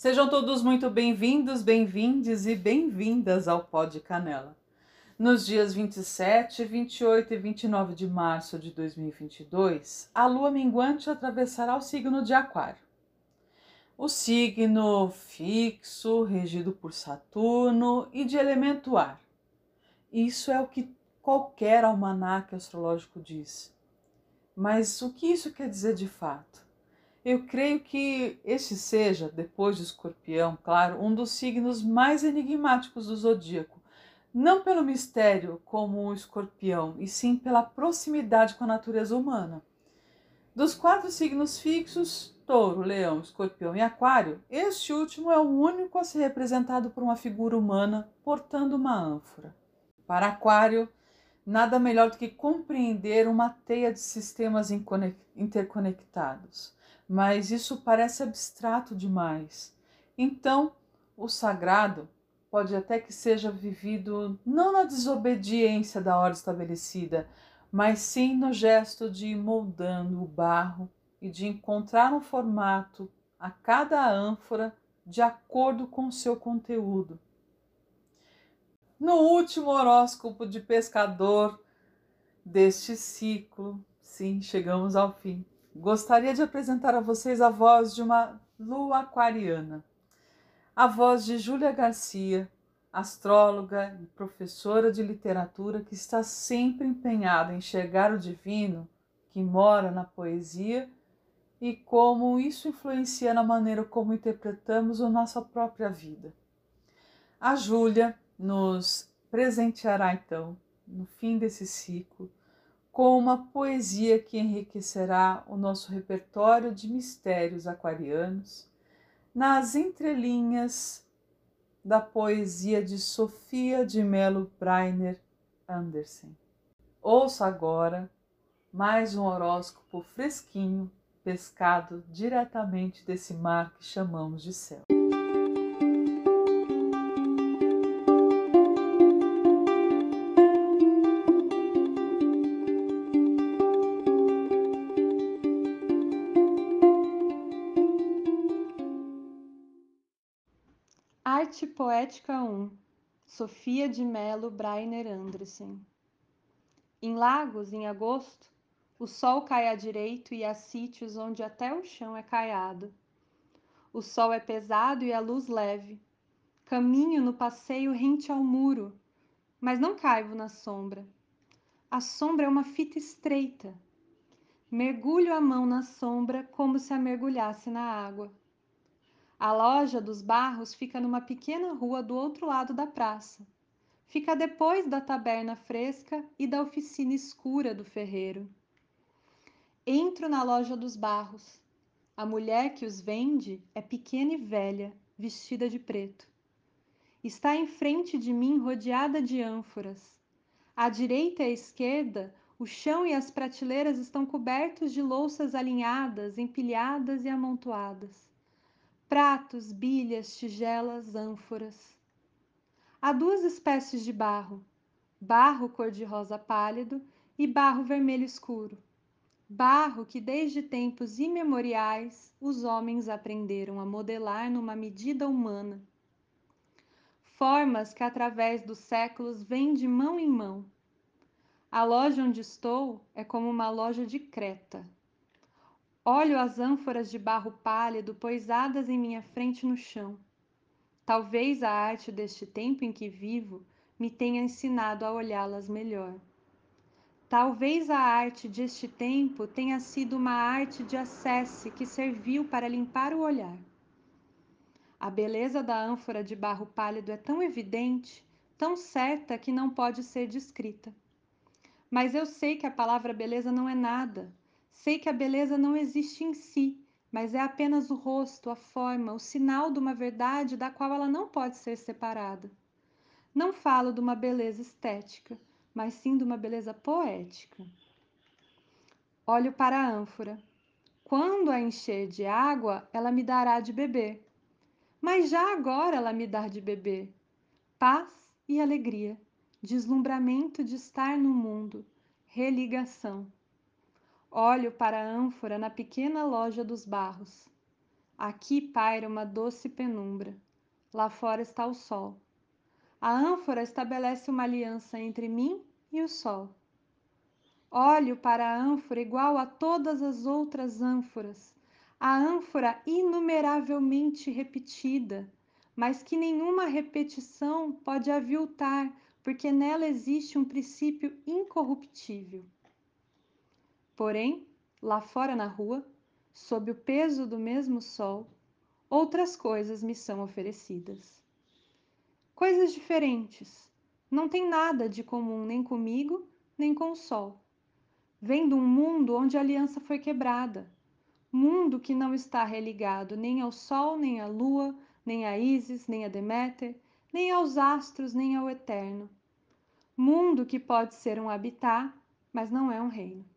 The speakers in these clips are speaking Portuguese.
Sejam todos muito bem-vindos, bem-vindes e bem-vindas ao Pó de Canela. Nos dias 27, 28 e 29 de março de 2022, a lua minguante atravessará o signo de Aquário. O signo fixo, regido por Saturno e de elemento ar. Isso é o que qualquer almanaque astrológico diz. Mas o que isso quer dizer de fato? Eu creio que este seja, depois de Escorpião, claro, um dos signos mais enigmáticos do zodíaco, não pelo mistério como o Escorpião, e sim pela proximidade com a natureza humana. Dos quatro signos fixos, Touro, Leão, Escorpião e Aquário, este último é o único a ser representado por uma figura humana portando uma ânfora. Para Aquário, nada melhor do que compreender uma teia de sistemas interconectados mas isso parece abstrato demais. Então, o sagrado pode até que seja vivido não na desobediência da ordem estabelecida, mas sim no gesto de ir moldando o barro e de encontrar um formato a cada ânfora de acordo com o seu conteúdo. No último horóscopo de pescador deste ciclo, sim, chegamos ao fim gostaria de apresentar a vocês a voz de uma lua aquariana, a voz de Júlia Garcia, astróloga e professora de literatura que está sempre empenhada em enxergar o divino que mora na poesia e como isso influencia na maneira como interpretamos a nossa própria vida. A Júlia nos presenteará então, no fim desse ciclo, com uma poesia que enriquecerá o nosso repertório de mistérios aquarianos, nas entrelinhas da poesia de Sofia de Melo Breiner Andersen. Ouça agora mais um horóscopo fresquinho, pescado diretamente desse mar que chamamos de céu. Arte Poética 1 Sofia de Melo Brainer Andressen Em lagos, em agosto, o sol cai à direito e há sítios onde até o chão é caiado. O sol é pesado e a luz leve. Caminho no passeio rente ao muro, mas não caivo na sombra. A sombra é uma fita estreita. Mergulho a mão na sombra como se a mergulhasse na água. A loja dos Barros fica numa pequena rua do outro lado da praça. Fica depois da taberna fresca e da oficina escura do ferreiro. Entro na loja dos Barros. A mulher que os vende é pequena e velha, vestida de preto. Está em frente de mim rodeada de ânforas. À direita e à esquerda, o chão e as prateleiras estão cobertos de louças alinhadas, empilhadas e amontoadas pratos, bilhas, tigelas, ânforas. Há duas espécies de barro: barro cor-de-rosa pálido e barro vermelho escuro. Barro que desde tempos imemoriais os homens aprenderam a modelar numa medida humana. Formas que através dos séculos vêm de mão em mão. A loja onde estou é como uma loja de Creta Olho as ânforas de barro pálido poisadas em minha frente no chão. Talvez a arte deste tempo em que vivo me tenha ensinado a olhá-las melhor. Talvez a arte deste tempo tenha sido uma arte de acesse que serviu para limpar o olhar. A beleza da ânfora de barro pálido é tão evidente, tão certa que não pode ser descrita. Mas eu sei que a palavra beleza não é nada, Sei que a beleza não existe em si, mas é apenas o rosto, a forma, o sinal de uma verdade da qual ela não pode ser separada. Não falo de uma beleza estética, mas sim de uma beleza poética. Olho para a ânfora. Quando a encher de água, ela me dará de beber. Mas já agora ela me dá de beber. Paz e alegria, deslumbramento de estar no mundo, religação. Olho para a ânfora na pequena loja dos barros. Aqui paira uma doce penumbra. Lá fora está o sol. A ânfora estabelece uma aliança entre mim e o sol. Olho para a ânfora igual a todas as outras ânforas, a ânfora inumeravelmente repetida, mas que nenhuma repetição pode aviltar, porque nela existe um princípio incorruptível. Porém, lá fora na rua, sob o peso do mesmo sol, outras coisas me são oferecidas. Coisas diferentes, não tem nada de comum nem comigo, nem com o sol. Vem de um mundo onde a aliança foi quebrada, mundo que não está religado nem ao sol, nem à lua, nem a Ísis, nem a Deméter, nem aos astros, nem ao eterno. Mundo que pode ser um habitat, mas não é um reino.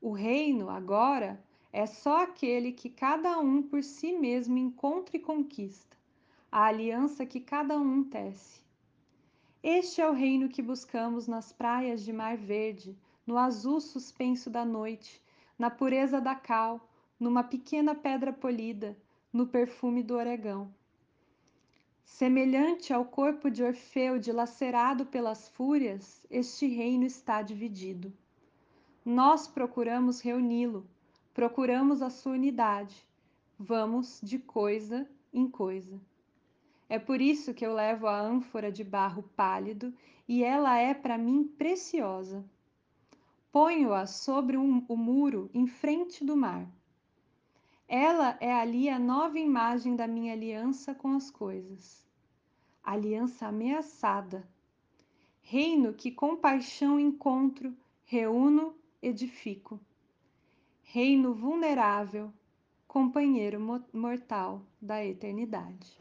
O reino, agora, é só aquele que cada um por si mesmo encontra e conquista, a aliança que cada um tece. Este é o reino que buscamos nas praias de mar verde, no azul suspenso da noite, na pureza da cal, numa pequena pedra polida, no perfume do oregão. Semelhante ao corpo de Orfeu dilacerado pelas fúrias, este reino está dividido. Nós procuramos reuni-lo, procuramos a sua unidade. Vamos de coisa em coisa. É por isso que eu levo a ânfora de barro pálido e ela é para mim preciosa. Ponho-a sobre um, o muro em frente do mar. Ela é ali a nova imagem da minha aliança com as coisas. Aliança ameaçada. Reino que com paixão encontro, reúno, edifico reino vulnerável, companheiro mortal da eternidade.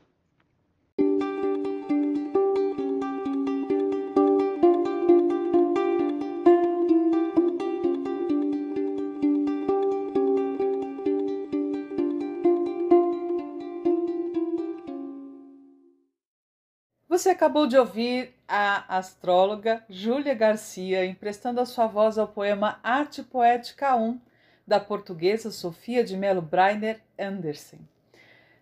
Você acabou de ouvir a astróloga Júlia Garcia emprestando a sua voz ao poema Arte Poética 1 da portuguesa Sofia de Mello Breiner Andersen.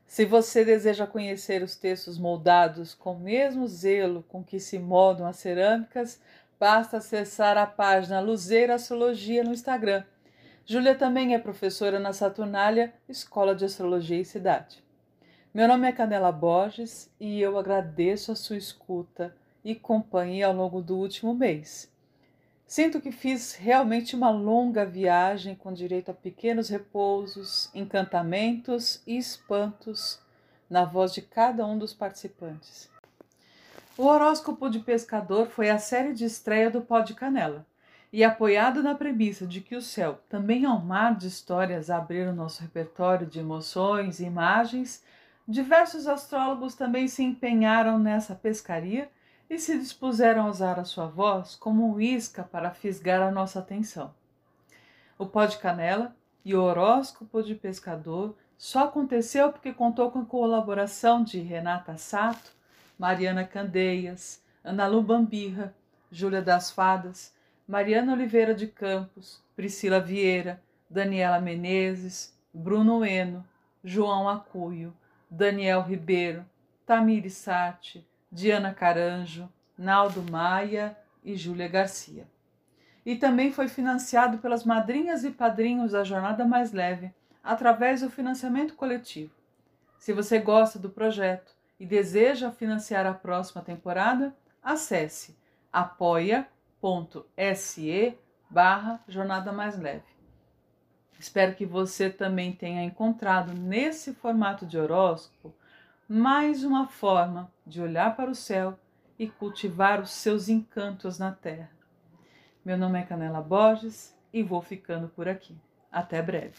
Se você deseja conhecer os textos moldados com o mesmo zelo com que se moldam as cerâmicas, basta acessar a página Luzeira Astrologia no Instagram. Júlia também é professora na Saturnália, Escola de Astrologia e Cidade. Meu nome é Canela Borges e eu agradeço a sua escuta e companhia ao longo do último mês. Sinto que fiz realmente uma longa viagem com direito a pequenos repousos, encantamentos e espantos na voz de cada um dos participantes. O horóscopo de pescador foi a série de estreia do Pó de Canela. E apoiado na premissa de que o céu também é um mar de histórias a abrir o nosso repertório de emoções e imagens, diversos astrólogos também se empenharam nessa pescaria e se dispuseram a usar a sua voz como um isca para fisgar a nossa atenção. O pó de canela e o horóscopo de pescador só aconteceu porque contou com a colaboração de Renata Sato, Mariana Candeias, Ana Lu Bambirra, Júlia das Fadas, Mariana Oliveira de Campos, Priscila Vieira, Daniela Menezes, Bruno Eno, João Acuio, Daniel Ribeiro, Tamiri Sati, Diana Caranjo, Naldo Maia e Júlia Garcia. E também foi financiado pelas madrinhas e padrinhos da Jornada Mais Leve, através do financiamento coletivo. Se você gosta do projeto e deseja financiar a próxima temporada, acesse apoia.se barra Jornada Mais Leve. Espero que você também tenha encontrado nesse formato de horóscopo mais uma forma de olhar para o céu e cultivar os seus encantos na terra. Meu nome é Canela Borges e vou ficando por aqui. Até breve.